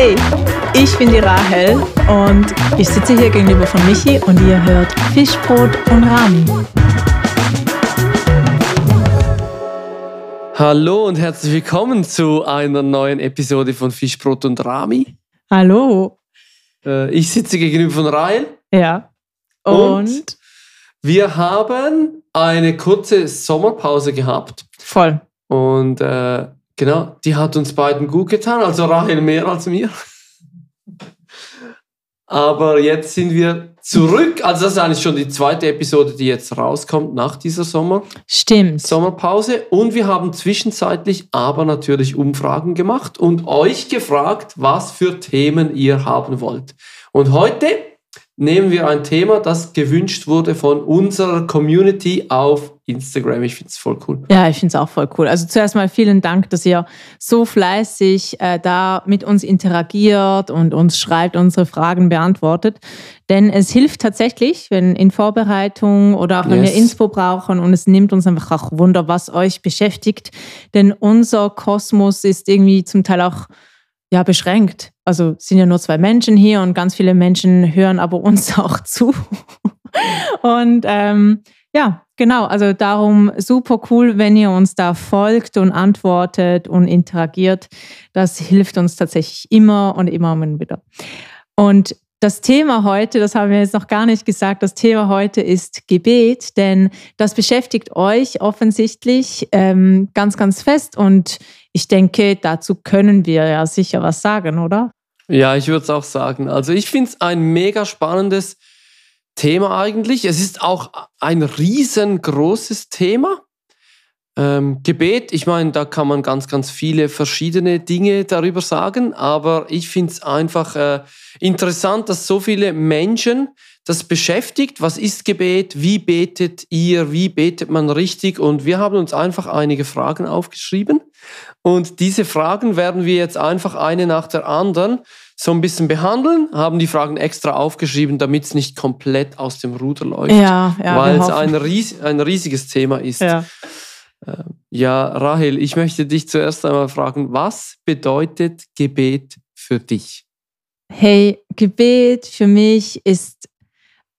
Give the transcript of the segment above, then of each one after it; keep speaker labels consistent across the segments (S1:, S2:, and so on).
S1: Hey, ich bin die Rahel und ich sitze hier gegenüber von Michi und ihr hört Fischbrot und Rami.
S2: Hallo und herzlich willkommen zu einer neuen Episode von Fischbrot und Rami.
S1: Hallo.
S2: Äh, ich sitze gegenüber von Rahel.
S1: Ja.
S2: Und, und wir haben eine kurze Sommerpause gehabt.
S1: Voll.
S2: Und äh, genau, die hat uns beiden gut getan, also Rahel mehr als mir. Aber jetzt sind wir zurück. Also das ist eigentlich schon die zweite Episode, die jetzt rauskommt nach dieser Sommer.
S1: Stimmt.
S2: Sommerpause. Und wir haben zwischenzeitlich aber natürlich Umfragen gemacht und euch gefragt, was für Themen ihr haben wollt. Und heute nehmen wir ein Thema, das gewünscht wurde von unserer Community auf Instagram. Ich finde es voll cool.
S1: Ja, ich finde es auch voll cool. Also zuerst mal vielen Dank, dass ihr so fleißig äh, da mit uns interagiert und uns schreibt, unsere Fragen beantwortet. Denn es hilft tatsächlich, wenn in Vorbereitung oder auch wenn yes. wir Inspo brauchen und es nimmt uns einfach auch Wunder, was euch beschäftigt. Denn unser Kosmos ist irgendwie zum Teil auch ja, beschränkt. Also sind ja nur zwei Menschen hier und ganz viele Menschen hören aber uns auch zu. und ähm, ja, genau. Also darum super cool, wenn ihr uns da folgt und antwortet und interagiert. Das hilft uns tatsächlich immer und immer wieder. Und das Thema heute, das haben wir jetzt noch gar nicht gesagt, das Thema heute ist Gebet, denn das beschäftigt euch offensichtlich ähm, ganz, ganz fest und ich denke, dazu können wir ja sicher was sagen, oder?
S2: Ja, ich würde es auch sagen. Also ich finde es ein mega spannendes Thema eigentlich. Es ist auch ein riesengroßes Thema. Ähm, Gebet, ich meine, da kann man ganz, ganz viele verschiedene Dinge darüber sagen, aber ich finde es einfach äh, interessant, dass so viele Menschen das beschäftigt. Was ist Gebet? Wie betet ihr? Wie betet man richtig? Und wir haben uns einfach einige Fragen aufgeschrieben. Und diese Fragen werden wir jetzt einfach eine nach der anderen so ein bisschen behandeln, haben die Fragen extra aufgeschrieben, damit es nicht komplett aus dem Ruder läuft.
S1: Ja, ja,
S2: weil es ein, ries ein riesiges Thema ist.
S1: Ja.
S2: Äh, ja, Rahel, ich möchte dich zuerst einmal fragen, was bedeutet Gebet für dich?
S1: Hey, Gebet für mich ist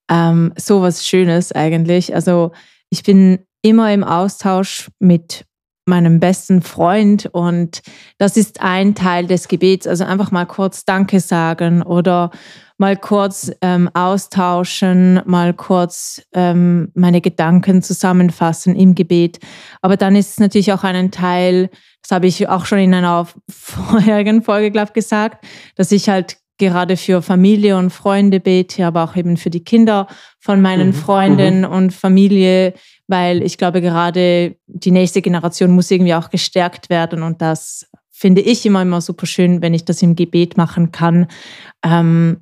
S1: ähm, sowas Schönes eigentlich. Also ich bin immer im Austausch mit meinem besten Freund und das ist ein Teil des Gebets. Also einfach mal kurz Danke sagen oder mal kurz ähm, austauschen, mal kurz ähm, meine Gedanken zusammenfassen im Gebet. Aber dann ist es natürlich auch ein Teil, das habe ich auch schon in einer vorherigen Folge, glaube ich, gesagt, dass ich halt gerade für Familie und Freunde bete, aber auch eben für die Kinder von meinen mhm. Freunden mhm. und Familie, weil ich glaube, gerade die nächste Generation muss irgendwie auch gestärkt werden und das finde ich immer, immer super schön, wenn ich das im Gebet machen kann. Ähm,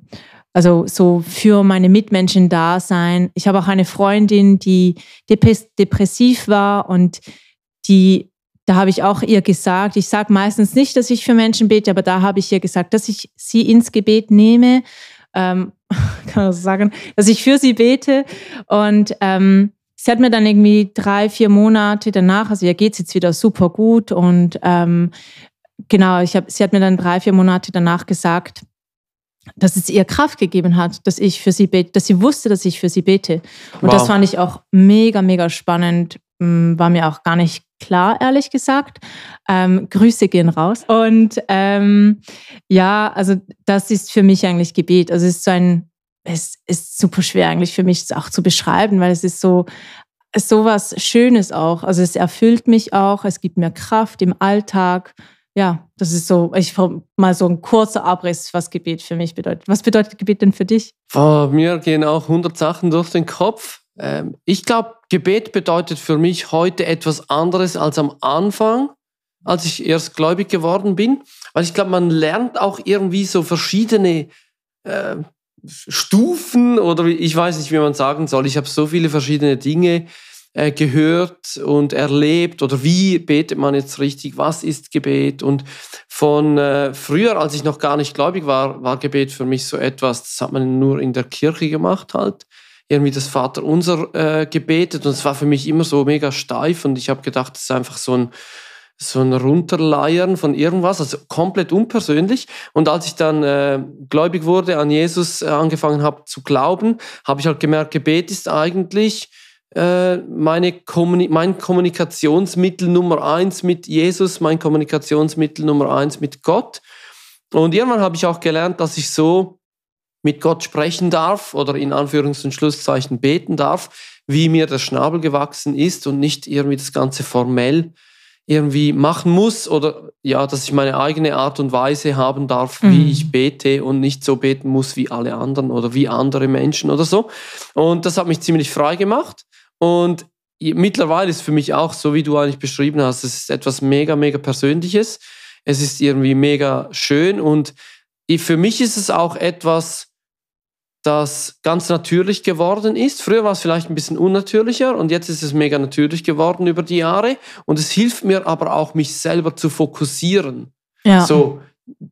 S1: also so für meine Mitmenschen da sein. Ich habe auch eine Freundin, die depressiv war und die da habe ich auch ihr gesagt, ich sage meistens nicht, dass ich für Menschen bete, aber da habe ich ihr gesagt, dass ich sie ins Gebet nehme, ähm, kann man so sagen, dass ich für sie bete. Und ähm, sie hat mir dann irgendwie drei, vier Monate danach, also ihr geht es jetzt wieder super gut. Und ähm, genau, ich hab, sie hat mir dann drei, vier Monate danach gesagt, dass es ihr Kraft gegeben hat, dass ich für sie bete, dass sie wusste, dass ich für sie bete. Und wow. das fand ich auch mega, mega spannend. Mm, war mir auch gar nicht klar, ehrlich gesagt. Ähm, Grüße gehen raus. Und ähm, ja, also das ist für mich eigentlich Gebet. Also es ist so ein, es ist super schwer eigentlich für mich auch zu beschreiben, weil es ist so, so was Schönes auch. Also es erfüllt mich auch, es gibt mir Kraft im Alltag. Ja, das ist so, ich mal so ein kurzer Abriss, was Gebet für mich bedeutet. Was bedeutet Gebet denn für dich?
S2: Oh, mir gehen auch 100 Sachen durch den Kopf. Ähm, ich glaube, Gebet bedeutet für mich heute etwas anderes als am Anfang, als ich erst gläubig geworden bin. Weil ich glaube, man lernt auch irgendwie so verschiedene äh, Stufen oder ich weiß nicht, wie man sagen soll. Ich habe so viele verschiedene Dinge äh, gehört und erlebt oder wie betet man jetzt richtig, was ist Gebet und von äh, früher, als ich noch gar nicht gläubig war, war Gebet für mich so etwas, das hat man nur in der Kirche gemacht halt irgendwie das Vaterunser äh, gebetet und es war für mich immer so mega steif und ich habe gedacht, das ist einfach so ein so ein Runterleiern von irgendwas, also komplett unpersönlich. Und als ich dann äh, gläubig wurde, an Jesus äh, angefangen habe zu glauben, habe ich halt gemerkt, Gebet ist eigentlich äh, meine Kommuni mein Kommunikationsmittel Nummer eins mit Jesus, mein Kommunikationsmittel Nummer eins mit Gott. Und irgendwann habe ich auch gelernt, dass ich so mit Gott sprechen darf oder in Anführungs- und Schlusszeichen beten darf, wie mir der Schnabel gewachsen ist und nicht irgendwie das Ganze formell irgendwie machen muss oder ja, dass ich meine eigene Art und Weise haben darf, mhm. wie ich bete und nicht so beten muss wie alle anderen oder wie andere Menschen oder so. Und das hat mich ziemlich frei gemacht. Und mittlerweile ist für mich auch, so wie du eigentlich beschrieben hast, es ist etwas mega, mega Persönliches. Es ist irgendwie mega schön und für mich ist es auch etwas, das ganz natürlich geworden ist. Früher war es vielleicht ein bisschen unnatürlicher und jetzt ist es mega natürlich geworden über die Jahre. Und es hilft mir aber auch, mich selber zu fokussieren. Ja. So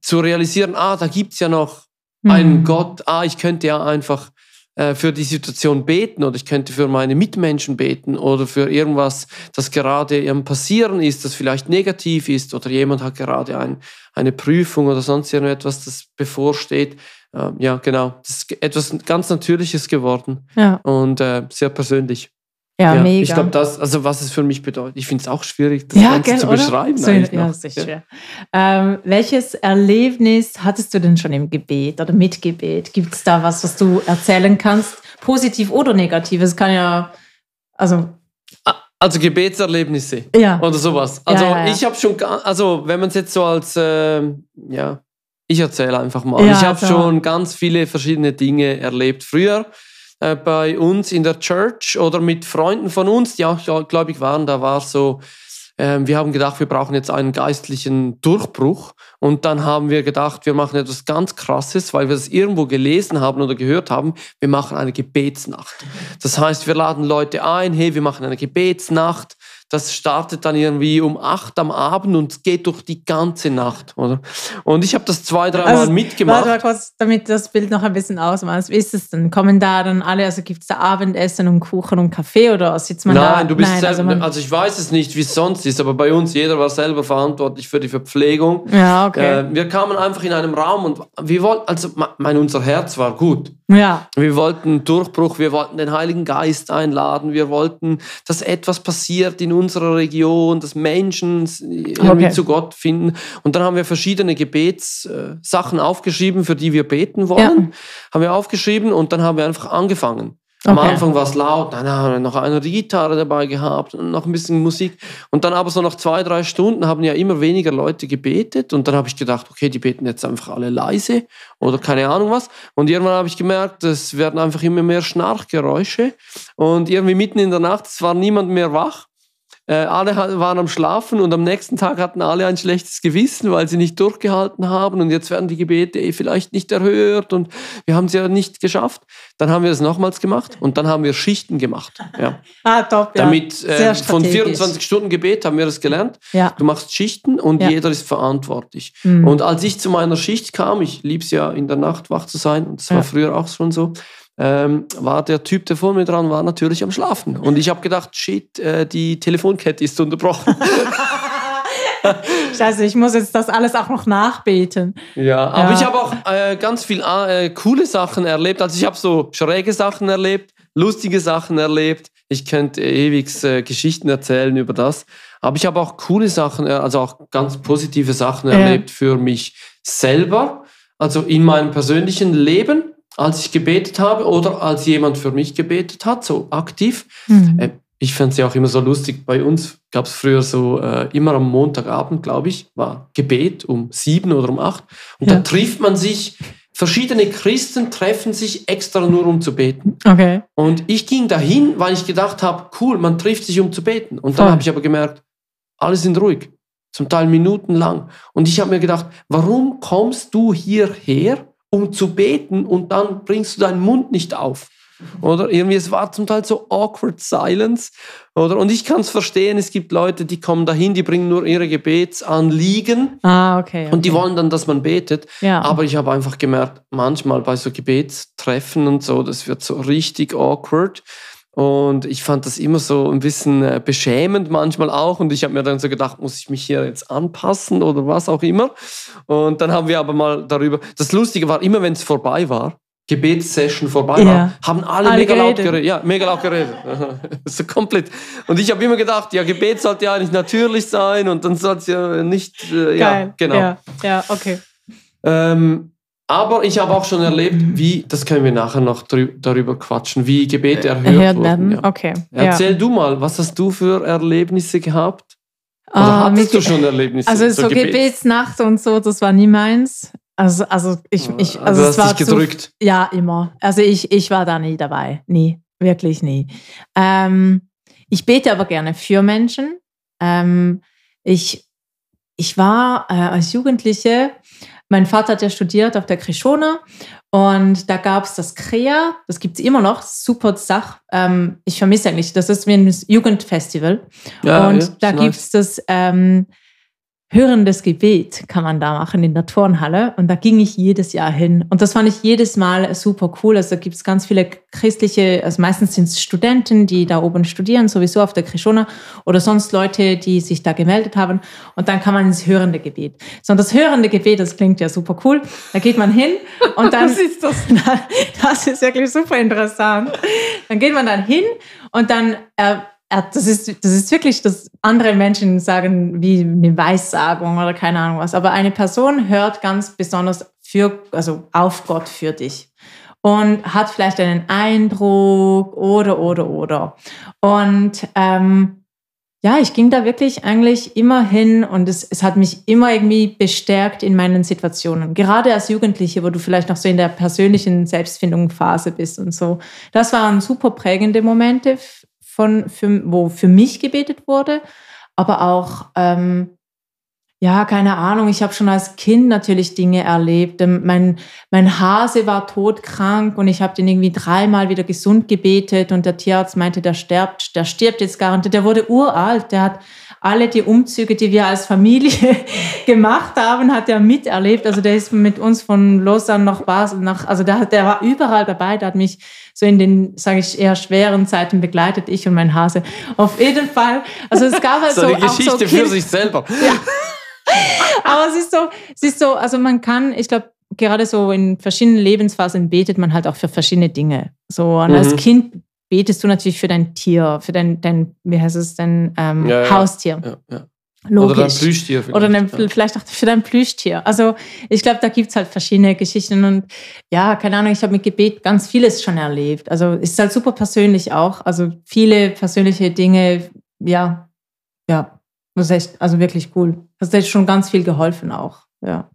S2: zu realisieren, ah, da gibt es ja noch mhm. einen Gott, ah, ich könnte ja einfach äh, für die Situation beten oder ich könnte für meine Mitmenschen beten oder für irgendwas, das gerade im Passieren ist, das vielleicht negativ ist oder jemand hat gerade ein, eine Prüfung oder sonst irgendetwas, das bevorsteht. Äh, ja, genau. Das ist etwas ganz Natürliches geworden ja. und äh, sehr persönlich.
S1: Ja, ja, mega.
S2: Ich glaube, das, also was es für mich bedeutet, ich finde es auch schwierig, das ja, Ganze gell, zu oder? beschreiben.
S1: So, ja, ist schwer. Ähm, welches Erlebnis hattest du denn schon im Gebet oder mit Gebet? Gibt es da was, was du erzählen kannst? Positiv oder negativ? Es kann ja, also.
S2: Also Gebetserlebnisse ja. oder sowas. Also ich habe schon, also wenn man es jetzt so als, äh, ja, ich erzähle einfach mal. ich habe schon ganz viele verschiedene Dinge erlebt. Früher äh, bei uns in der Church oder mit Freunden von uns, die auch, glaube ich, waren, da war so, äh, wir haben gedacht, wir brauchen jetzt einen geistlichen Durchbruch. Und dann haben wir gedacht, wir machen etwas ganz Krasses, weil wir das irgendwo gelesen haben oder gehört haben. Wir machen eine Gebetsnacht. Das heißt, wir laden Leute ein, hey, wir machen eine Gebetsnacht das startet dann irgendwie um acht am Abend und geht durch die ganze Nacht, oder? Und ich habe das zwei, drei Mal also, mitgemacht. Warte
S1: mal kurz, damit das Bild noch ein bisschen ausmacht. Wie ist es denn? Kommen da dann alle, also gibt es da Abendessen und Kuchen und Kaffee oder sitzt man
S2: Nein,
S1: da?
S2: Nein, du bist Nein, selber, also, also, ich weiß es nicht, wie es sonst ist, aber bei uns, jeder war selber verantwortlich für die Verpflegung.
S1: Ja, okay. Äh,
S2: wir kamen einfach in einem Raum und wir wollten, also mein, unser Herz war gut.
S1: Ja.
S2: Wir wollten Durchbruch, wir wollten den Heiligen Geist einladen, wir wollten, dass etwas passiert in unserer Region, dass Menschen irgendwie okay. zu Gott finden. Und dann haben wir verschiedene Gebetssachen aufgeschrieben, für die wir beten wollen. Ja. Haben wir aufgeschrieben und dann haben wir einfach angefangen. Am okay. Anfang war es laut, dann haben wir noch eine Gitarre dabei gehabt und noch ein bisschen Musik. Und dann aber so nach zwei, drei Stunden haben ja immer weniger Leute gebetet. Und dann habe ich gedacht, okay, die beten jetzt einfach alle leise oder keine Ahnung was. Und irgendwann habe ich gemerkt, es werden einfach immer mehr Schnarchgeräusche. Und irgendwie mitten in der Nacht, es war niemand mehr wach. Äh, alle waren am Schlafen und am nächsten Tag hatten alle ein schlechtes Gewissen, weil sie nicht durchgehalten haben und jetzt werden die Gebete eh vielleicht nicht erhört und wir haben sie ja nicht geschafft. Dann haben wir es nochmals gemacht und dann haben wir Schichten gemacht. Ja.
S1: ah, top,
S2: ja. Damit äh, von 24 Stunden Gebet haben wir das gelernt.
S1: Ja.
S2: Du machst Schichten und ja. jeder ist verantwortlich. Mhm. Und als ich zu meiner Schicht kam, ich liebe es ja in der Nacht wach zu sein und das war früher auch schon so, ähm, war der Typ, der vor mir dran war, natürlich am Schlafen. Und ich habe gedacht, shit, äh, die Telefonkette ist unterbrochen.
S1: Scheiße, ich muss jetzt das alles auch noch nachbeten.
S2: Ja, aber ja. ich habe auch äh, ganz viel äh, coole Sachen erlebt. Also ich habe so schräge Sachen erlebt, lustige Sachen erlebt. Ich könnte ewig äh, Geschichten erzählen über das. Aber ich habe auch coole Sachen, äh, also auch ganz positive Sachen erlebt für mich selber. Also in meinem persönlichen Leben als ich gebetet habe oder als jemand für mich gebetet hat, so aktiv. Mhm. Äh, ich fand es ja auch immer so lustig. Bei uns gab es früher so, äh, immer am Montagabend, glaube ich, war Gebet um sieben oder um acht. Und ja. da trifft man sich, verschiedene Christen treffen sich extra nur, um zu beten.
S1: Okay.
S2: Und ich ging dahin, weil ich gedacht habe, cool, man trifft sich, um zu beten. Und dann habe ich aber gemerkt, alle sind ruhig, zum Teil minutenlang. Und ich habe mir gedacht, warum kommst du hierher? Um zu beten und dann bringst du deinen Mund nicht auf. Oder irgendwie, es war zum Teil so awkward silence. Oder? Und ich kann es verstehen, es gibt Leute, die kommen dahin, die bringen nur ihre Gebetsanliegen.
S1: Ah, okay, okay.
S2: Und die wollen dann, dass man betet.
S1: Ja.
S2: Aber ich habe einfach gemerkt, manchmal bei so Gebetstreffen und so, das wird so richtig awkward. Und ich fand das immer so ein bisschen äh, beschämend manchmal auch. Und ich habe mir dann so gedacht, muss ich mich hier jetzt anpassen oder was auch immer. Und dann haben wir aber mal darüber. Das Lustige war, immer wenn es vorbei war, Gebetssession vorbei war, ja. haben alle, alle mega geredet. laut geredet. Ja, mega laut geredet. so komplett. Und ich habe immer gedacht, ja, Gebet sollte ja eigentlich natürlich sein und dann soll es ja nicht. Äh, ja, genau.
S1: Ja, ja okay.
S2: Ähm, aber ich habe auch schon erlebt, wie, das können wir nachher noch darüber quatschen, wie Gebete erhört, erhört werden.
S1: Ja. Okay.
S2: Erzähl ja. du mal, was hast du für Erlebnisse gehabt? Oder ah, hattest du schon Erlebnisse?
S1: Also so, so Gebets Gebetsnacht und so, das war nie meins. Also, also ich, ich also
S2: du hast es dich gedrückt. Zu,
S1: ja, immer. Also ich, ich war da nie dabei. Nie. Wirklich nie. Ähm, ich bete aber gerne für Menschen. Ähm, ich, ich war äh, als Jugendliche mein Vater hat ja studiert auf der Krishona und da gab es das Krea, das gibt es immer noch, super Sach. Ähm, ich vermisse eigentlich, das ist wie ein Jugendfestival. Ja, und ja, da gibt es das ähm, hörendes Gebet kann man da machen in der Turnhalle. Und da ging ich jedes Jahr hin. Und das fand ich jedes Mal super cool. Also gibt es ganz viele christliche, also meistens sind es Studenten, die da oben studieren, sowieso auf der Krishona oder sonst Leute, die sich da gemeldet haben. Und dann kann man ins hörende Gebet. So, und das hörende Gebet, das klingt ja super cool. Da geht man hin und dann.
S2: Was ist das?
S1: das ist wirklich super interessant. Dann geht man dann hin und dann. Äh, das ist, das ist wirklich, dass andere Menschen sagen, wie eine Weissagung oder keine Ahnung was. Aber eine Person hört ganz besonders für, also auf Gott für dich und hat vielleicht einen Eindruck oder, oder, oder. Und ähm, ja, ich ging da wirklich eigentlich immer hin und es, es hat mich immer irgendwie bestärkt in meinen Situationen. Gerade als Jugendliche, wo du vielleicht noch so in der persönlichen Selbstfindungsphase bist und so. Das waren super prägende Momente von, für, wo für mich gebetet wurde, aber auch, ähm, ja, keine Ahnung, ich habe schon als Kind natürlich Dinge erlebt. Ähm, mein, mein Hase war todkrank und ich habe den irgendwie dreimal wieder gesund gebetet und der Tierarzt meinte, der stirbt, der stirbt jetzt garantiert. Der wurde uralt, der hat alle die Umzüge, die wir als Familie gemacht haben, hat er miterlebt. Also der ist mit uns von Lausanne nach Basel nach, also der, der war überall dabei, der hat mich so in den, sage ich, eher schweren Zeiten begleitet, ich und mein Hase. Auf jeden Fall. Also es gab halt so.
S2: so eine Geschichte so für sich selber.
S1: Ja. Aber es ist so, es ist so, also man kann, ich glaube, gerade so in verschiedenen Lebensphasen betet man halt auch für verschiedene Dinge. So, und mhm. als Kind betest du natürlich für dein Tier, für dein, dein wie heißt es denn, ähm, ja, ja. Haustier. Ja, Logisch.
S2: Oder dein Plüschtier.
S1: Vielleicht. Oder dein, vielleicht auch für dein Plüschtier. Also ich glaube, da gibt es halt verschiedene Geschichten. Und ja, keine Ahnung, ich habe mit Gebet ganz vieles schon erlebt. Also es ist halt super persönlich auch. Also viele persönliche Dinge, ja, ja, das ist echt, also wirklich cool. Das hat schon ganz viel geholfen auch, ja.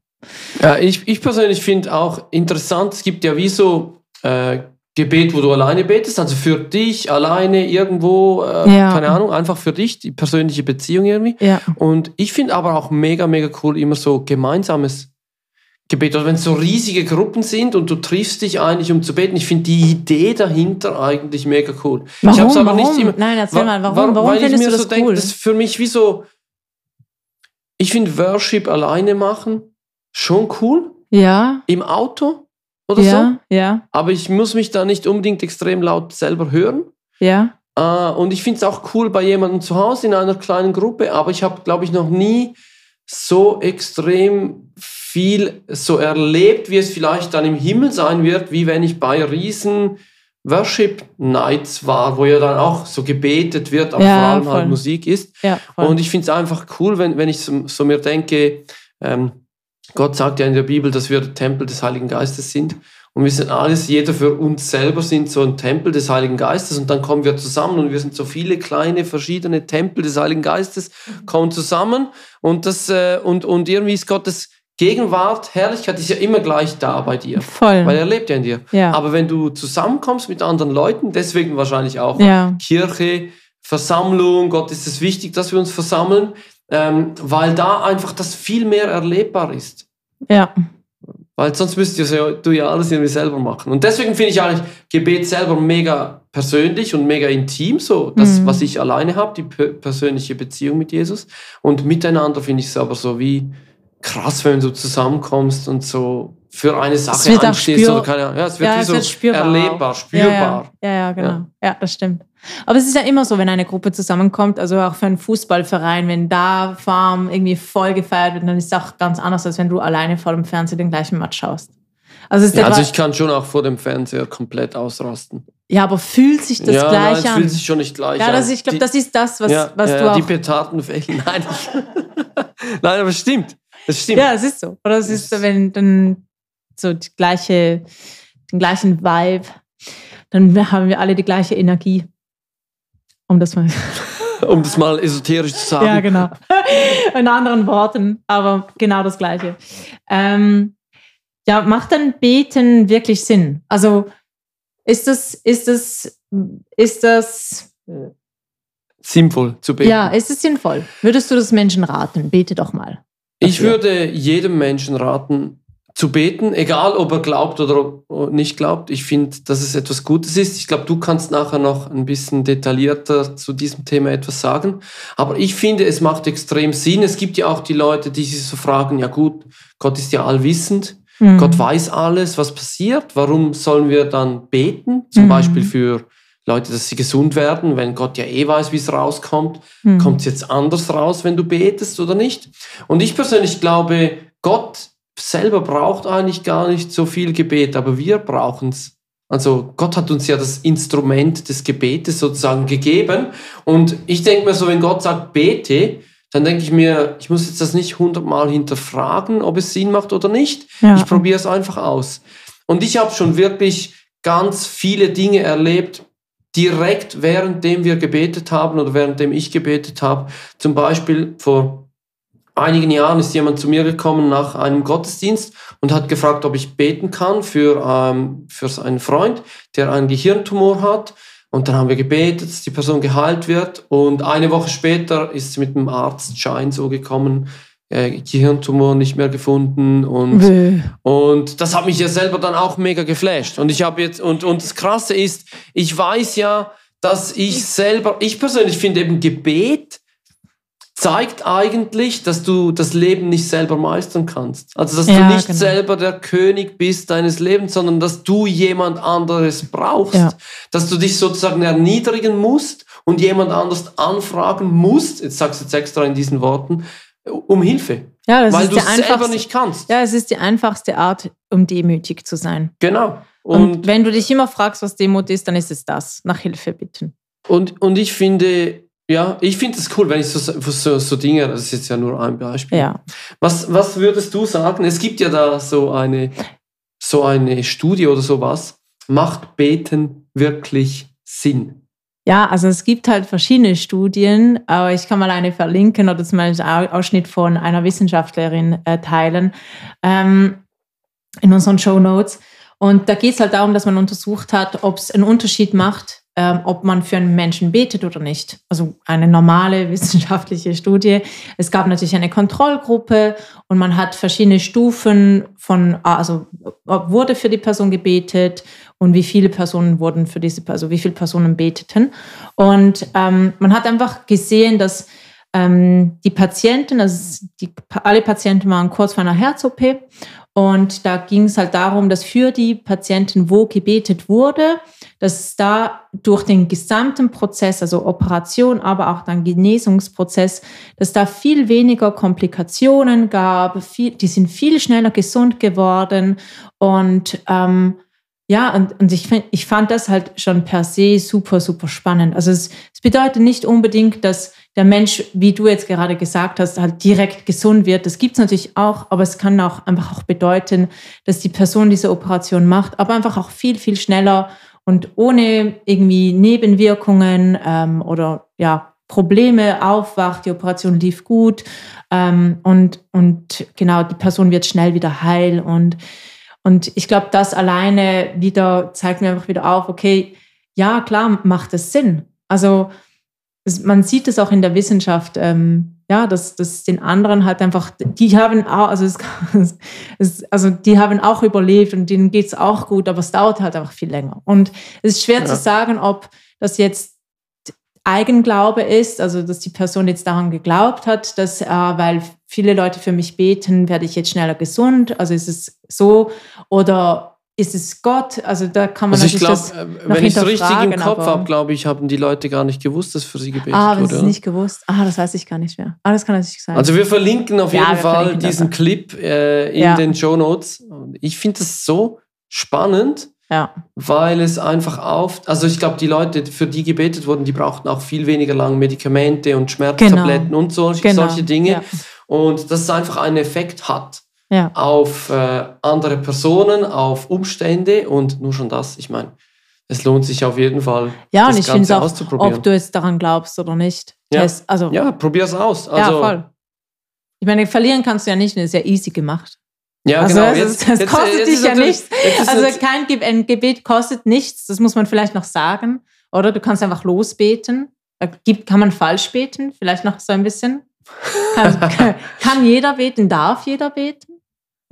S2: Ja, ich, ich persönlich finde auch interessant, es gibt ja wie so äh, Gebet, wo du alleine betest, also für dich alleine irgendwo, äh, ja. keine Ahnung, einfach für dich, die persönliche Beziehung irgendwie.
S1: Ja.
S2: Und ich finde aber auch mega, mega cool immer so gemeinsames Gebet, oder wenn es so riesige Gruppen sind und du triffst dich eigentlich, um zu beten. Ich finde die Idee dahinter eigentlich mega cool.
S1: Warum?
S2: Ich
S1: hab's aber warum? nicht immer. Nein, erzähl mal, warum? Warum, warum
S2: weil ich mir
S1: so
S2: cool? denke, das ist für mich wie so. Ich finde Worship alleine machen schon cool.
S1: Ja.
S2: Im Auto oder
S1: ja, so. Ja.
S2: Aber ich muss mich da nicht unbedingt extrem laut selber hören.
S1: Ja.
S2: Äh, und ich finde es auch cool bei jemandem zu Hause in einer kleinen Gruppe, aber ich habe, glaube ich, noch nie so extrem viel so erlebt, wie es vielleicht dann im Himmel sein wird, wie wenn ich bei riesen Worship Nights war, wo ja dann auch so gebetet wird, aber ja, vor allem halt voll. halt Musik ist.
S1: Ja,
S2: und ich finde es einfach cool, wenn, wenn ich so, so mir denke, ähm, Gott sagt ja in der Bibel, dass wir Tempel des Heiligen Geistes sind. Und wir sind alles, jeder für uns selber sind so ein Tempel des Heiligen Geistes. Und dann kommen wir zusammen und wir sind so viele kleine, verschiedene Tempel des Heiligen Geistes, kommen zusammen. Und, das, äh, und, und irgendwie ist Gottes Gegenwart, Herrlichkeit ist ja immer gleich da bei dir.
S1: Voll.
S2: Weil er lebt ja in dir.
S1: Ja.
S2: Aber wenn du zusammenkommst mit anderen Leuten, deswegen wahrscheinlich auch
S1: ja.
S2: Kirche, Versammlung, Gott ist es wichtig, dass wir uns versammeln, ähm, weil da einfach das viel mehr erlebbar ist.
S1: Ja.
S2: Weil sonst müsstest du ja alles irgendwie selber machen. Und deswegen finde ich eigentlich Gebet selber mega persönlich und mega intim, so das, mhm. was ich alleine habe, die persönliche Beziehung mit Jesus. Und miteinander finde ich es aber so wie krass, wenn du zusammenkommst und so für eine Sache einstehst oder keine Ahnung. Ja, es wird
S1: Ja,
S2: wie
S1: es
S2: so
S1: wird spürbar
S2: erlebbar,
S1: auch.
S2: spürbar.
S1: Ja, ja, ja, ja genau. Ja. das stimmt. Aber es ist ja immer so, wenn eine Gruppe zusammenkommt, also auch für einen Fußballverein, wenn da Farm irgendwie voll gefeiert wird, dann ist es auch ganz anders, als wenn du alleine vor dem Fernseher den gleichen Match schaust. Also,
S2: Ja, also ich kann schon auch vor dem Fernseher komplett ausrasten.
S1: ja, aber fühlt sich das
S2: ja,
S1: gleich
S2: nein, es
S1: an?
S2: fühlt sich schon nicht gleich
S1: ja,
S2: an.
S1: das, ich glaube, das ist das, was,
S2: ja,
S1: was
S2: ja,
S1: du auch.
S2: Die Petarden fehlen. Nein, nein, aber es stimmt. Es stimmt.
S1: Ja, es ist so. Oder es ist so, wenn dann so die gleiche, den gleichen Vibe, dann haben wir alle die gleiche Energie. Um das mal.
S2: Um das mal esoterisch zu sagen.
S1: Ja, genau. In anderen Worten, aber genau das Gleiche. Ähm, ja, macht dann Beten wirklich Sinn? Also ist das, ist das, ist das,
S2: Sinnvoll zu beten.
S1: ja, ist es sinnvoll? Würdest du das Menschen raten? Bete doch mal.
S2: Ich
S1: dafür.
S2: würde jedem Menschen raten, zu beten, egal ob er glaubt oder nicht glaubt. Ich finde, dass es etwas Gutes ist. Ich glaube, du kannst nachher noch ein bisschen detaillierter zu diesem Thema etwas sagen. Aber ich finde, es macht extrem Sinn. Es gibt ja auch die Leute, die sich so fragen, ja gut, Gott ist ja allwissend.
S1: Mhm.
S2: Gott weiß alles, was passiert. Warum sollen wir dann beten? Zum
S1: Mhm.
S2: Beispiel für Leute, dass sie gesund werden, wenn Gott ja eh weiß, wie es rauskommt.
S1: Mhm.
S2: Kommt es jetzt anders raus, wenn du betest oder nicht? Und ich persönlich glaube, Gott selber braucht eigentlich gar nicht so viel Gebet, aber wir brauchen es. Also Gott hat uns ja das Instrument des Gebetes sozusagen gegeben. Und ich denke mir so, wenn Gott sagt, bete, dann denke ich mir, ich muss jetzt das nicht hundertmal hinterfragen, ob es Sinn macht oder nicht.
S1: Ja.
S2: Ich probiere es einfach aus. Und ich habe schon wirklich ganz viele Dinge erlebt, direkt währenddem wir gebetet haben oder währenddem ich gebetet habe. Zum Beispiel vor einigen Jahren ist jemand zu mir gekommen nach einem Gottesdienst und hat gefragt, ob ich beten kann für, ähm, für seinen Freund, der einen Gehirntumor hat. Und dann haben wir gebetet, dass die Person geheilt wird. Und eine Woche später ist sie mit dem Arztschein so gekommen, äh, Gehirntumor nicht mehr gefunden und und das hat mich ja selber dann auch mega geflasht. Und ich habe jetzt, und, und das Krasse ist, ich weiß ja, dass ich selber, ich persönlich finde eben Gebet zeigt eigentlich, dass du das Leben nicht selber meistern kannst. Also, dass
S1: Ja,
S2: du nicht
S1: genau.
S2: selber der König bist deines Lebens, sondern dass du jemand anderes brauchst.
S1: Ja.
S2: Dass du dich sozusagen erniedrigen musst und jemand anders anfragen musst, jetzt sagst du jetzt extra in diesen Worten, um Hilfe.
S1: Ja, das
S2: weil
S1: ist
S2: du es selber nicht kannst.
S1: ja, es ist die einfachste Art, um demütig zu sein.
S2: Genau.
S1: Und,
S2: Und,
S1: wenn du dich immer fragst, was Demut ist, dann ist es das. Nach Hilfe bitten.
S2: und, und ich finde, ja, ich finde es cool, wenn ich so, so, so Dinge, das ist jetzt ja nur ein Beispiel.
S1: Ja.
S2: Was, was würdest du sagen? Es gibt ja da so eine, so eine Studie oder sowas. Macht Beten wirklich Sinn?
S1: Ja, also es gibt halt verschiedene Studien, aber ich kann mal eine verlinken oder zum Beispiel einen Ausschnitt von einer Wissenschaftlerin äh, teilen ähm, in unseren Show Notes. Und da geht es halt darum, dass man untersucht hat, ob es einen Unterschied macht, ähm, ob man für einen Menschen betet oder nicht. Also eine normale wissenschaftliche Studie. Es gab natürlich eine Kontrollgruppe und man hat verschiedene Stufen von, also ob wurde für die Person gebetet und wie viele Personen wurden für diese also wie viele Personen beteten. Und ähm, man hat einfach gesehen, dass ähm, die Patienten, also die, alle Patienten waren kurz vor einer Herz-OP und da ging es halt darum, dass für die Patienten, wo gebetet wurde, dass da durch den gesamten Prozess, also Operation, aber auch dann Genesungsprozess, dass da viel weniger Komplikationen gab, viel, die sind viel schneller gesund geworden und ähm, ja, und, und ich, find, ich fand das halt schon per se super, super spannend. Also es, es bedeutet nicht unbedingt, dass der Mensch, wie du jetzt gerade gesagt hast, halt direkt gesund wird. Das gibt es natürlich auch, aber es kann auch einfach auch bedeuten, dass die Person diese Operation macht, aber einfach auch viel, viel schneller und ohne irgendwie Nebenwirkungen ähm, oder ja, Probleme aufwacht, die Operation lief gut ähm, und, und genau, die Person wird schnell wieder heil und und ich glaube, das alleine wieder zeigt mir einfach wieder auf, okay, ja, klar macht es Sinn. Also es, man sieht es auch in der Wissenschaft, ähm, ja, dass, dass den anderen halt einfach, die haben auch, also, es, es, also die haben auch überlebt und denen geht es auch gut, aber es dauert halt einfach viel länger. Und es ist schwer
S2: Ja.
S1: zu sagen, ob das jetzt Eigenglaube ist, also dass die Person jetzt daran geglaubt hat, dass äh, weil viele Leute für mich beten, werde ich jetzt schneller gesund. Also ist es so oder ist es Gott? Also da kann man
S2: also ich glaube, wenn ich es richtig im Kopf habe, glaube ich, haben die Leute gar nicht gewusst, dass für sie gebetet
S1: ah,
S2: wurde. Ah,
S1: das nicht gewusst. Ah, das weiß ich gar nicht mehr. Ah, das kann natürlich sein.
S2: Also wir verlinken auf ja, jeden Fall diesen Clip äh, in ja. den Show Notes. Ich finde das so spannend
S1: ja.
S2: Weil es einfach auf, also ich glaube, die Leute, für die gebetet wurden, die brauchten auch viel weniger lang Medikamente und Schmerztabletten genau. und solche, genau. solche Dinge. Und dass es einfach einen Effekt hat
S1: ja.
S2: auf äh, andere Personen, auf Umstände und nur schon das, ich meine, es lohnt sich auf jeden Fall,
S1: ja, das und ich Ganze auch, Ob du jetzt daran glaubst oder nicht.
S2: Ja, Test, also, ja probier es aus.
S1: Also, ja, voll. Ich meine, verlieren kannst du ja nicht, das ist ja easy gemacht.
S2: Ja,
S1: also
S2: genau.
S1: Das, jetzt, das jetzt, kostet jetzt dich ja nichts. Also kein ein Gebet kostet nichts, das muss man vielleicht noch sagen. Oder du kannst einfach losbeten. Äh, kann man falsch beten? Vielleicht noch so ein bisschen? Kann, kann jeder beten? Darf jeder beten?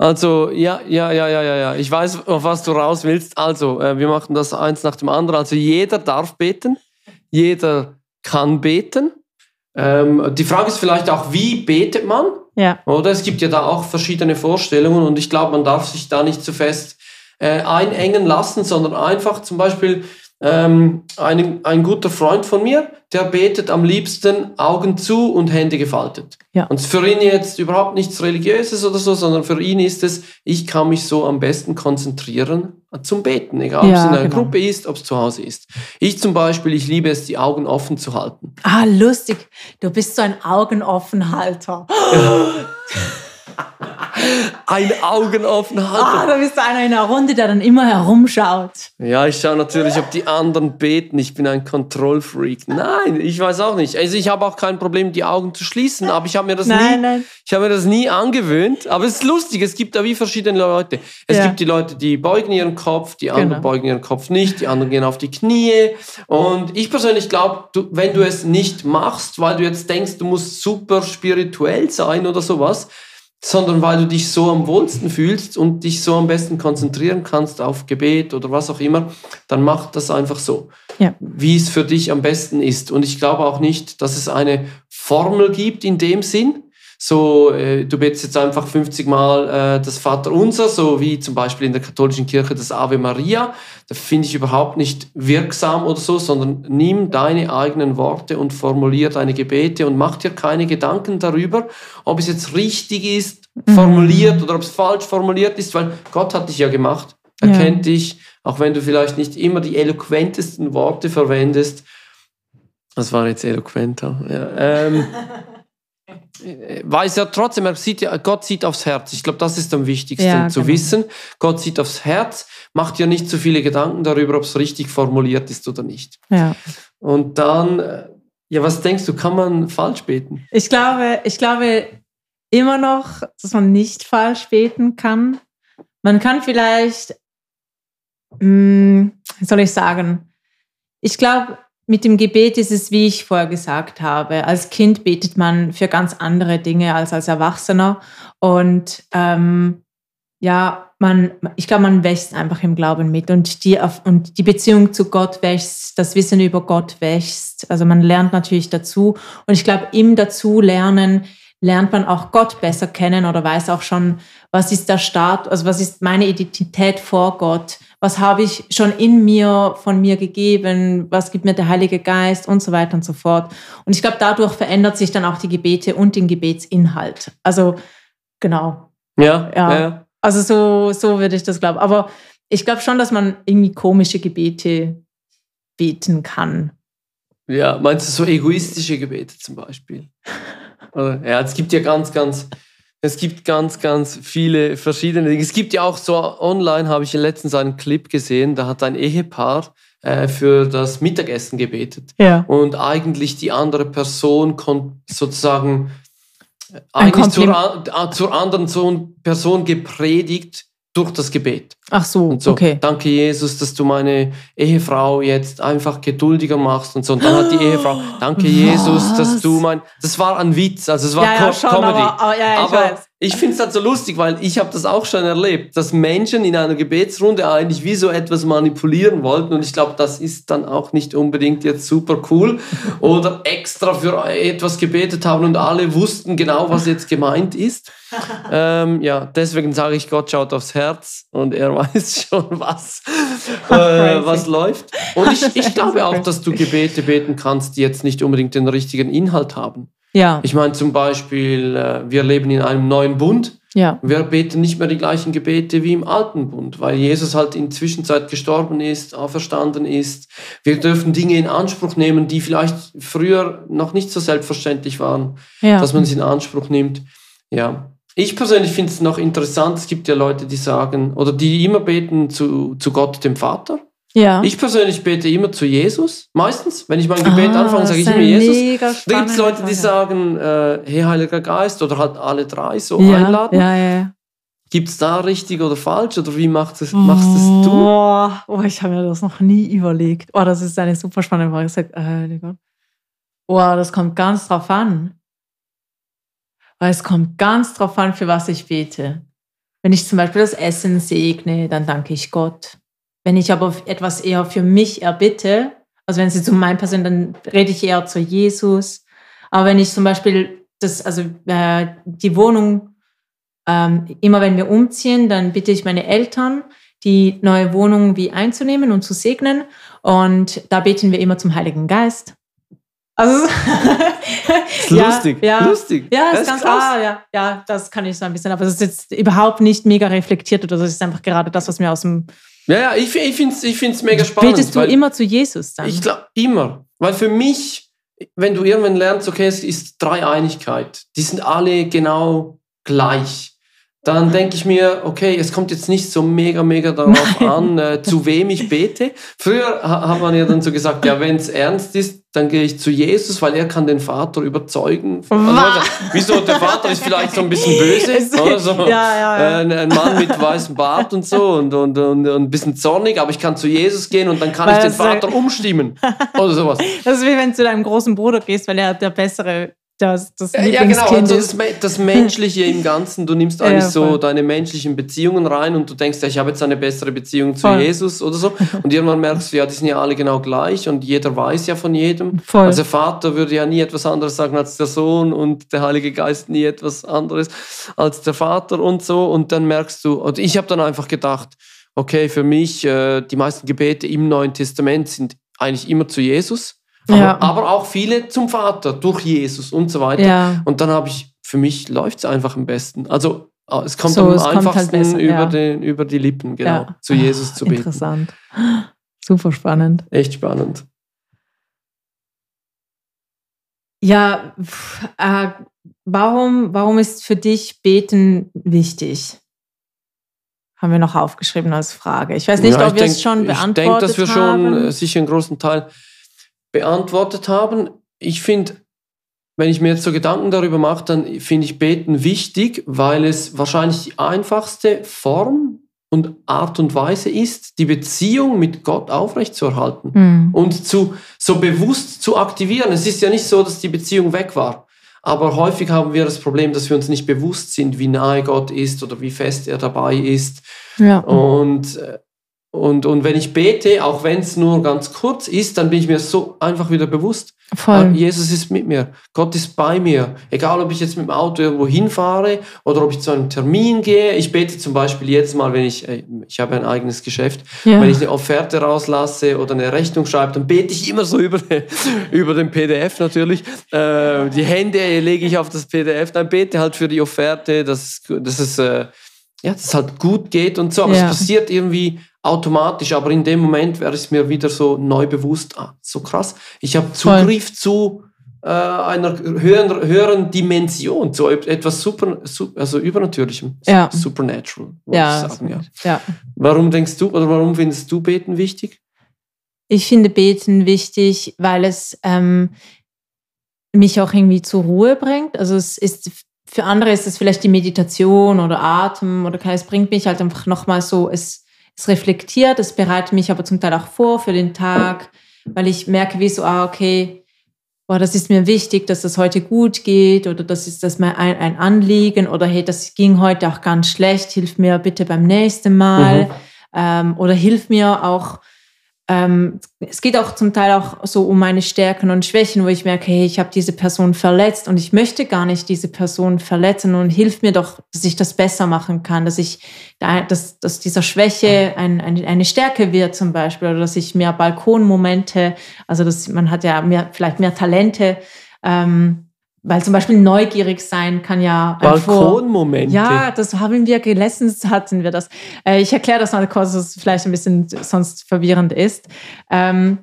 S2: Also, ja, ja, ja, ja, ja, ja. Ich weiß, auf was du raus willst. Also, äh, wir machen das eins nach dem anderen. Also, jeder darf beten. Jeder kann beten. Ähm, die Frage ist vielleicht auch, wie betet man?
S1: Ja.
S2: Oder es gibt ja da auch verschiedene Vorstellungen und ich glaube, man darf sich da nicht zu fest äh, einengen lassen, sondern einfach zum Beispiel ähm, ein, ein guter Freund von mir, der betet am liebsten Augen zu und Hände gefaltet.
S1: Ja.
S2: Und für ihn jetzt überhaupt nichts Religiöses oder so, sondern für ihn ist es, ich kann mich so am besten konzentrieren zum Beten, egal ob es in einer genau. Gruppe ist, ob es zu Hause ist. Ich zum Beispiel, ich liebe es, die Augen offen zu halten.
S1: Ah, lustig. Du bist so ein Augenoffenhalter.
S2: ein Augen offen halten.
S1: Ah, da bist du einer in der Runde, der dann immer herumschaut.
S2: Ja, ich schaue natürlich, ob die anderen beten. Ich bin ein Kontrollfreak. Nein, ich weiß auch nicht. Also ich habe auch kein Problem, die Augen zu schließen, aber ich habe mir das nein, nie, nein. ich habe mir das nie angewöhnt. Aber es ist lustig. Es gibt da wie verschiedene Leute. Es ja. gibt die Leute, die beugen ihren Kopf, die anderen genau. beugen ihren Kopf nicht, die anderen gehen auf die Knie. Und ich persönlich glaube, wenn du es nicht machst, weil du jetzt denkst, du musst super spirituell sein oder sowas, sondern weil du dich so am wohlsten fühlst und dich so am besten konzentrieren kannst auf Gebet oder was auch immer, dann mach das einfach so,
S1: ja.
S2: wie es für dich am besten ist. Und ich glaube auch nicht, dass es eine Formel gibt in dem Sinn, so, äh, du betest jetzt einfach 50 Mal äh, das Vaterunser, so wie zum Beispiel in der katholischen Kirche das Ave Maria. Das finde ich überhaupt nicht wirksam oder so, sondern nimm deine eigenen Worte und formulier deine Gebete und mach dir keine Gedanken darüber, ob es jetzt richtig ist, mhm. formuliert oder ob es falsch formuliert ist, weil Gott hat dich ja gemacht. Er ja. kennt dich, auch wenn du vielleicht nicht immer die eloquentesten Worte verwendest. Das war jetzt eloquenter. Ja, ähm, weiß ja trotzdem, er sieht ja, Gott sieht aufs Herz. Ich glaube, das ist am wichtigsten ja, zu genau. wissen. Gott sieht aufs Herz, macht ja nicht zu so viele Gedanken darüber, ob es richtig formuliert ist oder nicht.
S1: Ja.
S2: Und dann, äh, ja, was denkst du, kann man falsch beten?
S1: Ich glaube, ich glaube immer noch, dass man nicht falsch beten kann. Man kann vielleicht, mh, hm, wie soll ich sagen, ich glaube, mit dem Gebet ist es, wie ich vorher gesagt habe. Als Kind betet man für ganz andere Dinge als als Erwachsener. Und ähm, ja, man, ich glaube, man wächst einfach im Glauben mit und die, und die Beziehung zu Gott wächst, das Wissen über Gott wächst. Also man lernt natürlich dazu. Und ich glaube, im Dazulernen lernt man auch Gott besser kennen oder weiß auch schon, was ist der Start, also was ist meine Identität vor Gott was habe ich schon in mir, von mir gegeben, was gibt mir der Heilige Geist und so weiter und so fort. Und ich glaube, dadurch verändert sich dann auch die Gebete und den Gebetsinhalt. Also genau.
S2: Ja, ja. ja.
S1: Also so, so würde ich das glauben. Aber ich glaube schon, dass man irgendwie komische Gebete beten kann.
S2: Ja, meinst du so egoistische Gebete zum Beispiel? ja, es gibt ja ganz, ganz es gibt ganz, ganz viele verschiedene Dinge. Es gibt ja auch so online, habe ich letztens einen Clip gesehen, da hat ein Ehepaar äh, für das Mittagessen gebetet.
S1: Ja.
S2: Und eigentlich die andere Person sozusagen eigentlich zur, äh, zur anderen Person gepredigt, durch das Gebet.
S1: Ach so,
S2: und so,
S1: okay.
S2: Danke Jesus, dass du meine Ehefrau jetzt einfach geduldiger machst und so. Und dann hat die Ehefrau, danke Was? Jesus, dass du mein, das war ein Witz, also es war
S1: ja, ja, schon,
S2: Comedy.
S1: Aber, oh, ja, aber
S2: ich finde es halt so lustig, weil ich habe das auch schon erlebt, dass Menschen in einer Gebetsrunde eigentlich wie so etwas manipulieren wollten und ich glaube, das ist dann auch nicht unbedingt jetzt super cool oder extra für etwas gebetet haben und alle wussten genau, was jetzt gemeint ist. ähm, ja, deswegen sage ich, Gott schaut aufs Herz und er weiß schon, was, äh, was läuft. Und ich, ich glaube auch, dass du Gebete beten kannst, die jetzt nicht unbedingt den richtigen Inhalt haben.
S1: Ja.
S2: Ich meine zum Beispiel, äh, wir leben in einem neuen Bund.
S1: Ja.
S2: Wir beten nicht mehr die gleichen Gebete wie im alten Bund, weil Jesus halt in Zwischenzeit gestorben ist, auferstanden ist. Wir dürfen Dinge in Anspruch nehmen, die vielleicht früher noch nicht so selbstverständlich waren,
S1: Ja.
S2: dass man sie in Anspruch nimmt. Ja. Ich persönlich finde es noch interessant, es gibt ja Leute, die sagen, oder die immer beten zu, zu Gott, dem Vater.
S1: Ja.
S2: Ich persönlich bete immer zu Jesus, meistens. Wenn ich mein Gebet
S1: Ah,
S2: anfange, sage ich immer Jesus. Da gibt es Leute, die sagen, äh, hey Heiliger Geist oder halt alle drei so
S1: ja,
S2: einladen.
S1: Ja, ja, ja.
S2: Gibt es da richtig oder falsch oder wie machst es, machst es du?
S1: Oh, oh ich habe mir das noch nie überlegt. Oh, das ist eine super spannende Frage. Ich sag, äh, lieber. Oh, das kommt ganz drauf an. Weil es kommt ganz drauf an, für was ich bete. Wenn ich zum Beispiel das Essen segne, dann danke ich Gott. Wenn ich aber etwas eher für mich erbitte, also wenn es jetzt um mein Person, dann rede ich eher zu Jesus. Aber wenn ich zum Beispiel das, also äh, die Wohnung, ähm, immer wenn wir umziehen, dann bitte ich meine Eltern, die neue Wohnung wie einzunehmen und zu segnen. Und da beten wir immer zum Heiligen Geist. Also,
S2: Ist lustig.
S1: Ja,
S2: Lustig.
S1: ja,
S2: Das
S1: ist ganz
S2: krass.
S1: klar, ja, ja, das kann ich so ein bisschen, aber es ist jetzt überhaupt nicht mega reflektiert oder so. Es ist einfach gerade das, was mir aus dem.
S2: Ja, ja, ich, ich finde es ich find's mega spannend.
S1: Betest du immer zu Jesus dann?
S2: Ich glaube, immer. Weil für mich, wenn du irgendwann lernst, okay, es ist Dreieinigkeit, die sind alle genau gleich, dann denke ich mir, okay, es kommt jetzt nicht so mega, mega darauf an, äh, zu wem ich bete. Früher ha- hat man ja dann so gesagt, ja, wenn es ernst ist, dann gehe ich zu Jesus, weil er kann den Vater überzeugen. Also,
S1: Was?
S2: wieso, der Vater ist vielleicht so ein bisschen böse, oder so.
S1: ja, ja, ja.
S2: Äh, ein, Mann mit weißem Bart und so und, und, und, und ein bisschen zornig, aber ich kann zu Jesus gehen und dann kann
S1: Weil
S2: ich den Vater umstimmen oder sowas.
S1: Das ist wie wenn du zu deinem großen Bruder gehst, weil er der bessere, das, das
S2: Ja, genau,
S1: Lieblingskind
S2: also das, das Menschliche im Ganzen, du nimmst
S1: Ja,
S2: eigentlich so
S1: voll.
S2: deine menschlichen Beziehungen rein und du denkst, ja, ich habe jetzt eine bessere Beziehung zu
S1: Voll.
S2: Jesus oder so. Und irgendwann merkst du, ja, die sind ja alle genau gleich und jeder weiß ja von jedem.
S1: Voll.
S2: Also der Vater würde ja nie etwas anderes sagen als der Sohn und der Heilige Geist nie etwas anderes als der Vater und so. Und dann merkst du, und ich habe dann einfach gedacht, okay, für mich, äh, die meisten Gebete im Neuen Testament sind eigentlich immer zu Jesus. Aber,
S1: Ja.
S2: aber auch viele zum Vater durch Jesus und so weiter.
S1: ja.
S2: Und dann habe ich, für mich läuft es einfach am besten. Also äh, es kommt
S1: So,
S2: am
S1: es kommt halt
S2: einfachsten
S1: besser,
S2: über, den, über die Lippen, genau, zu Jesus zu beten.
S1: Interessant. Super spannend.
S2: Echt spannend.
S1: Ja, äh, warum, warum ist für dich Beten wichtig? Haben wir noch aufgeschrieben als Frage. Ich weiß nicht,
S2: Ja,
S1: ob
S2: ich
S1: wir es schon
S2: Ich
S1: beantwortet
S2: denke, dass wir
S1: haben.
S2: schon äh, sicher einen großen Teil beantwortet haben. Ich finde, wenn ich mir jetzt so Gedanken darüber mache, dann finde ich Beten wichtig, weil es wahrscheinlich die einfachste Form und Art und Weise ist, die Beziehung mit Gott aufrechtzuerhalten.
S1: Hm.
S2: und zu, so bewusst zu aktivieren. Es ist ja nicht so, dass die Beziehung weg war. Aber häufig haben wir das Problem, dass wir uns nicht bewusst sind, wie nahe Gott ist oder wie fest er dabei ist.
S1: Ja.
S2: Und, äh, und, und wenn ich bete, auch wenn es nur ganz kurz ist, dann bin ich mir so einfach wieder bewusst. Ah,
S1: Voll.
S2: Jesus ist mit mir. Gott ist bei mir. Egal, ob ich jetzt mit dem Auto irgendwo hinfahre oder ob ich zu einem Termin gehe. Ich bete zum Beispiel jedes Mal, wenn ich, ich habe ein eigenes Geschäft,
S1: Ja.
S2: wenn ich eine Offerte rauslasse oder eine Rechnung schreibe, dann bete ich immer so über, den- über den PDF natürlich. Äh, die Hände lege ich auf das PDF, dann bete halt für die Offerte, dass, dass, es, äh, ja, dass es halt gut geht und so. Aber
S1: Ja.
S2: es passiert irgendwie automatisch. Aber in dem Moment wäre es mir wieder so neu bewusst, ah, so krass. Ich habe
S1: Voll.
S2: Zugriff zu äh, einer höheren, höheren Dimension, zu etwas super, su- also übernatürlichem,
S1: Ja.
S2: supernatural, würde
S1: ja,
S2: ich sagen. Ja.
S1: ja.
S2: Warum denkst du oder warum findest du Beten wichtig?
S1: Ich finde Beten wichtig, weil es ähm, mich auch irgendwie zur Ruhe bringt. Also es ist für andere ist es vielleicht die Meditation oder Atem oder es bringt mich halt einfach nochmal so, es, es reflektiert, es bereitet mich aber zum Teil auch vor für den Tag, weil ich merke, wie so, ah, okay, boah, das ist mir wichtig, dass das heute gut geht oder das ist das mir ein, ein Anliegen oder hey, das ging heute auch ganz schlecht, hilf mir bitte beim nächsten Mal mhm. ähm, oder hilf mir auch ähm, es geht auch zum Teil auch so um meine Stärken und Schwächen, wo ich merke, hey, ich habe diese Person verletzt und ich möchte gar nicht diese Person verletzen und hilf mir doch, dass ich das besser machen kann, dass ich, da, dass, dass dieser Schwäche ein, ein, eine Stärke wird zum Beispiel oder dass ich mehr Balkonmomente, also dass man hat ja mehr, vielleicht mehr Talente, ähm, weil zum Beispiel neugierig sein kann ja.
S2: Balkonmomente.
S1: Ja, das haben wir gelesen, hatten wir das. Äh, ich erkläre das mal kurz, dass es vielleicht ein bisschen sonst verwirrend ist. Ähm,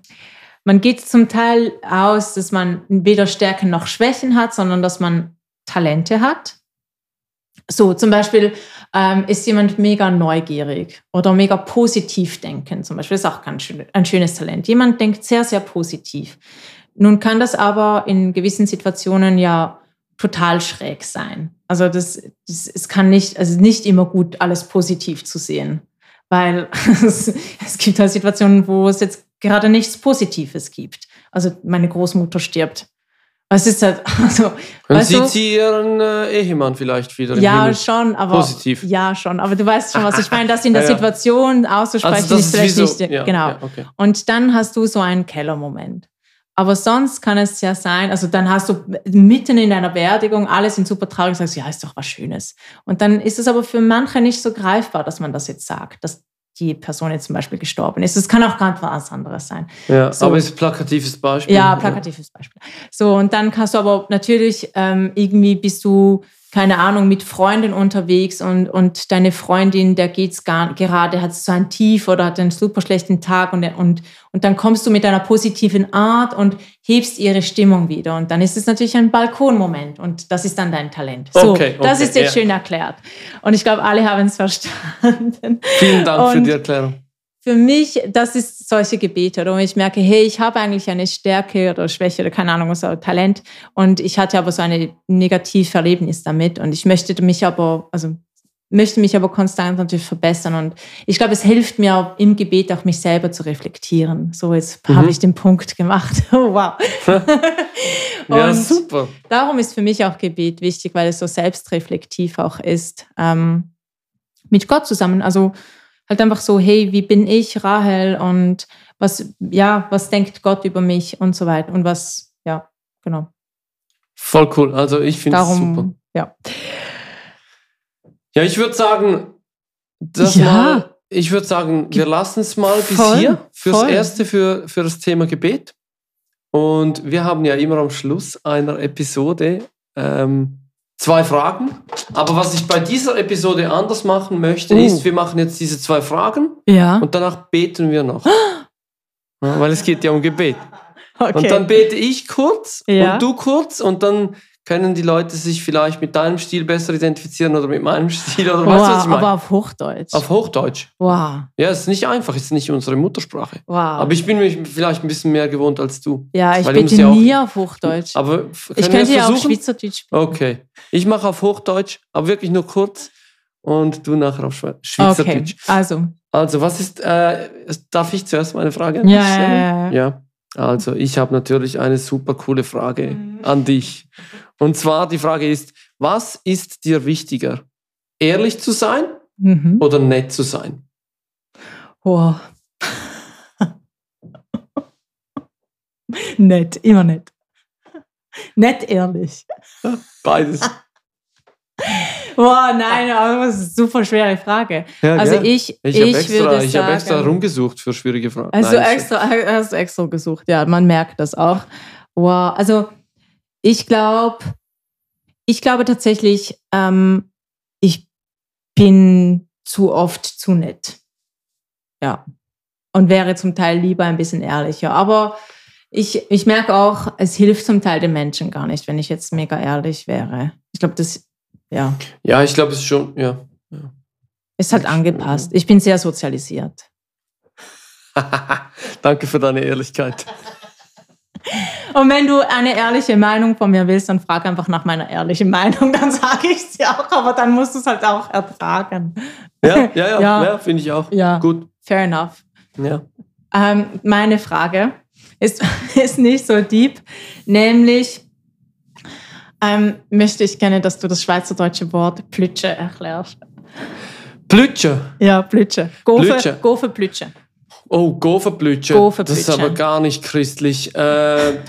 S1: man geht zum Teil aus, dass man weder Stärken noch Schwächen hat, sondern dass man Talente hat. So, zum Beispiel ähm, ist jemand mega neugierig oder mega positiv denken. Zum Beispiel ist auch ganz schön, ein schönes Talent. Jemand denkt sehr, sehr positiv. Nun kann das aber in gewissen Situationen ja total schräg sein. Also das, das es kann nicht, also nicht immer gut alles positiv zu sehen, weil es, es gibt halt Situationen, wo es jetzt gerade nichts Positives gibt. Also meine Großmutter stirbt. Es ist halt, also.
S2: Dann sieht sie ihren äh, Ehemann vielleicht wieder.
S1: Ja, schon, aber.
S2: Positiv.
S1: Ja, schon. Aber du weißt schon, was ich meine, das in der ja, Situation auszusprechen also ist vielleicht so, nicht. Ja, genau. Ja, okay. Und dann hast du so einen Kellermoment. Aber sonst kann es ja sein, also dann hast du mitten in deiner Beerdigung alles in super traurig sagst, ja, ist doch was Schönes. Und dann ist es aber für manche nicht so greifbar, dass man das jetzt sagt, dass die Person jetzt zum Beispiel gestorben ist. Es kann auch ganz was anderes sein.
S2: Ja, so. aber ist ein plakatives Beispiel.
S1: Ja, plakatives Beispiel. So, und dann kannst du aber natürlich ähm, irgendwie bist du keine Ahnung, mit Freunden unterwegs und, und deine Freundin, der geht's gar, gerade, hat so ein Tief oder hat einen super schlechten Tag und, und, und dann kommst du mit einer positiven Art und hebst ihre Stimmung wieder. Und dann ist es natürlich ein Balkonmoment und das ist dann dein Talent. So, okay, okay, das ist jetzt ja. schön erklärt. Und ich glaube, alle haben es verstanden.
S2: Vielen Dank und, für die Erklärung
S1: für mich, das ist solche Gebete, oder wo ich merke, hey, ich habe eigentlich eine Stärke oder Schwäche oder keine Ahnung, so Talent und ich hatte aber so ein negatives Erlebnis damit und ich möchte mich aber, also möchte mich aber konstant natürlich verbessern und ich glaube, es hilft mir im Gebet auch mich selber zu reflektieren. So, jetzt mhm. habe ich den Punkt gemacht. Oh, wow.
S2: ja, super.
S1: Darum ist für mich auch Gebet wichtig, weil es so selbstreflektiv auch ist. Ähm, mit Gott zusammen. Also halt einfach so, hey, wie bin ich, Rahel, und was, ja, was denkt Gott über mich und so weiter und was, ja, genau.
S2: Voll cool. Also ich finde es super.
S1: Ja.
S2: Ja, ich würde sagen, das ja. mal, ich würde sagen, wir lassen es mal bis voll, hier fürs voll. Erste, für, für das Thema Gebet. Und wir haben ja immer am Schluss einer Episode ähm, zwei Fragen. Aber was ich bei dieser Episode anders machen möchte, uh. ist, wir machen jetzt diese zwei Fragen
S1: ja.
S2: und danach beten wir noch. Ja, weil es geht ja um Gebet. Okay. Und dann bete ich kurz ja. und du kurz und dann können die Leute sich vielleicht mit deinem Stil besser identifizieren oder mit meinem Stil oder wow, weißt du, was ich meine?
S1: Aber auf Hochdeutsch.
S2: Auf Hochdeutsch.
S1: Wow.
S2: Ja, es ist nicht einfach, es ist nicht unsere Muttersprache.
S1: Wow.
S2: Aber ich bin mich vielleicht ein bisschen mehr gewohnt als du.
S1: Ja, ich bitte ja nie auf Hochdeutsch.
S2: Aber
S1: ich könnte ja auf Schweizerdeutsch
S2: spielen. Okay. Ich mache auf Hochdeutsch, aber wirklich nur kurz und du nachher auf Schweizerdeutsch.
S1: Okay, also.
S2: Also, was ist, äh, darf ich zuerst meine Frage
S1: an dich stellen? Ja, ja,
S2: ja. Also, ich habe natürlich eine super coole Frage mhm. an dich. Und zwar die Frage ist, was ist dir wichtiger? Ehrlich zu sein mhm. oder nett zu sein?
S1: Oh. nett, immer nett. Nett ehrlich.
S2: Beides.
S1: Boah, nein, aber das ist eine super schwere Frage.
S2: Ja,
S1: also ja. ich, ich,
S2: ich, extra, ich habe extra rumgesucht für schwierige Fragen.
S1: Also nein, extra, hast extra gesucht, ja, man merkt das auch. Wow, also ich glaube, ich glaube tatsächlich, ähm, ich bin zu oft zu nett. Ja. Und wäre zum Teil lieber ein bisschen ehrlicher. Aber ich, ich merke auch, es hilft zum Teil den Menschen gar nicht, wenn ich jetzt mega ehrlich wäre. Ich glaube, das, ja.
S2: Ja, ich glaube, es ist schon, ja. ja.
S1: Ist halt angepasst. Ich bin sehr sozialisiert.
S2: Danke für deine Ehrlichkeit.
S1: Und wenn du eine ehrliche Meinung von mir willst, dann frag einfach nach meiner ehrlichen Meinung, dann sage ich es dir auch, aber dann musst du es halt auch ertragen.
S2: Ja, ja, ja, ja. ja finde ich auch.
S1: Ja.
S2: Gut.
S1: Fair enough.
S2: Ja.
S1: Ähm, meine Frage, ist, ist nicht so deep. Nämlich ähm, möchte ich gerne, dass du das schweizerdeutsche Wort Plütsche erklärst.
S2: Plütsche?
S1: Ja, Plütsche. Gofe, Plütsche.
S2: Oh, Gofenplütsche. Das ist aber gar nicht christlich. Äh,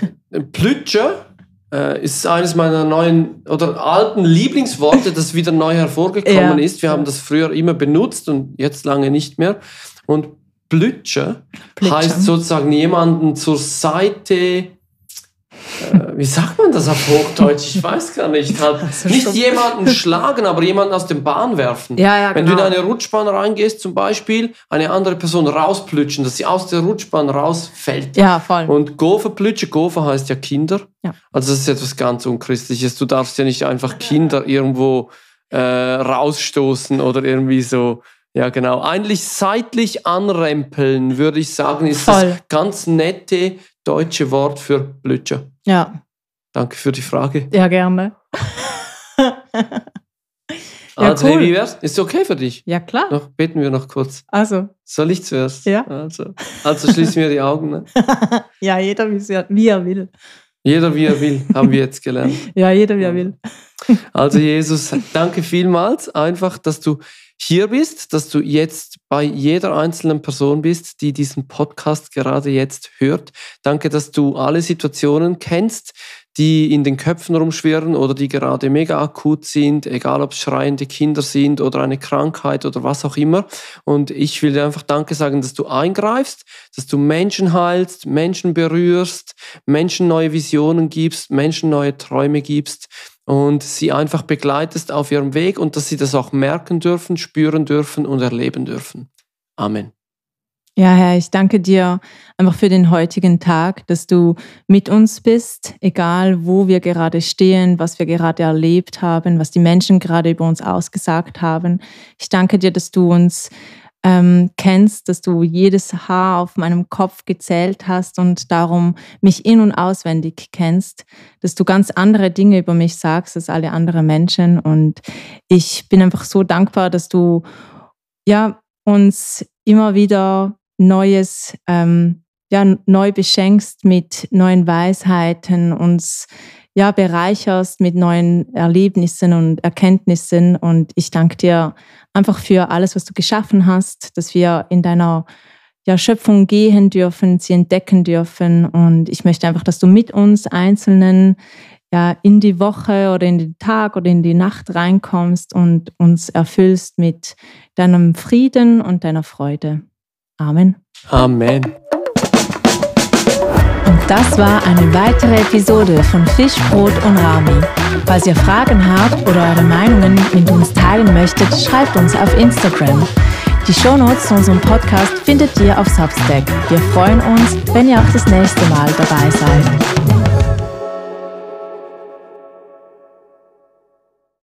S2: Plütsche äh, ist eines meiner neuen oder alten Lieblingsworte, das wieder neu hervorgekommen ja. ist. Wir haben das früher immer benutzt und jetzt lange nicht mehr. Und Plütsche. heißt sozusagen jemanden zur Seite äh, wie sagt man das auf Hochdeutsch? Ich weiß gar nicht. Halt nicht jemanden schlagen, aber jemanden aus dem Bahn werfen.
S1: Ja, ja,
S2: Wenn genau. du in eine Rutschbahn reingehst, zum Beispiel, eine andere Person rausplütschen, dass sie aus der Rutschbahn rausfällt.
S1: Ja, voll.
S2: Und Gofer plütsche, Gofer heißt ja Kinder.
S1: Ja.
S2: Also das ist etwas ganz Unchristliches. Du darfst ja nicht einfach Kinder irgendwo äh, rausstoßen oder irgendwie so. Ja, genau. Eigentlich seitlich anrempeln, würde ich sagen, ist Voll. das ganz nette deutsche Wort für Blütscher.
S1: Ja.
S2: Danke für die Frage.
S1: Ja, gerne.
S2: also, ja, cool. hey, wie wär's? Ist okay für dich?
S1: Ja, klar.
S2: Noch beten wir noch kurz.
S1: Also.
S2: Soll ich zuerst?
S1: Ja.
S2: Also, also schließen wir die Augen. Ne?
S1: ja, jeder wie er will.
S2: Jeder wie er will, haben wir jetzt gelernt.
S1: ja, jeder wie er will.
S2: also Jesus, danke vielmals einfach, dass du hier bist, dass du jetzt bei jeder einzelnen Person bist, die diesen Podcast gerade jetzt hört. Danke, dass du alle Situationen kennst, die in den Köpfen rumschwirren oder die gerade mega akut sind, egal ob es schreiende Kinder sind oder eine Krankheit oder was auch immer. Und ich will dir einfach Danke sagen, dass du eingreifst, dass du Menschen heilst, Menschen berührst, Menschen neue Visionen gibst, Menschen neue Träume gibst und sie einfach begleitest auf ihrem Weg und dass sie das auch merken dürfen, spüren dürfen und erleben dürfen. Amen.
S1: Ja, Herr, ich danke dir einfach für den heutigen Tag, dass du mit uns bist, egal wo wir gerade stehen, was wir gerade erlebt haben, was die Menschen gerade über uns ausgesagt haben. Ich danke dir, dass du uns ähm, kennst, dass du jedes Haar auf meinem Kopf gezählt hast und darum mich in und auswendig kennst, dass du ganz andere Dinge über mich sagst als alle anderen Menschen. Und ich bin einfach so dankbar, dass du ja uns immer wieder Neues ähm, ja, neu beschenkst mit neuen Weisheiten, uns ja, bereicherst mit neuen Erlebnissen und Erkenntnissen. Und ich danke dir einfach für alles, was du geschaffen hast, dass wir in deiner ja, Schöpfung gehen dürfen, sie entdecken dürfen. Und ich möchte einfach, dass du mit uns Einzelnen ja, in die Woche oder in den Tag oder in die Nacht reinkommst und uns erfüllst mit deinem Frieden und deiner Freude. Amen.
S2: Amen.
S1: Das war eine weitere Episode von Fisch, Brot und Rami. Falls ihr Fragen habt oder eure Meinungen mit uns teilen möchtet, schreibt uns auf Instagram. Die Shownotes zu unserem Podcast findet ihr auf Substack. Wir freuen uns, wenn ihr auch das nächste Mal dabei seid.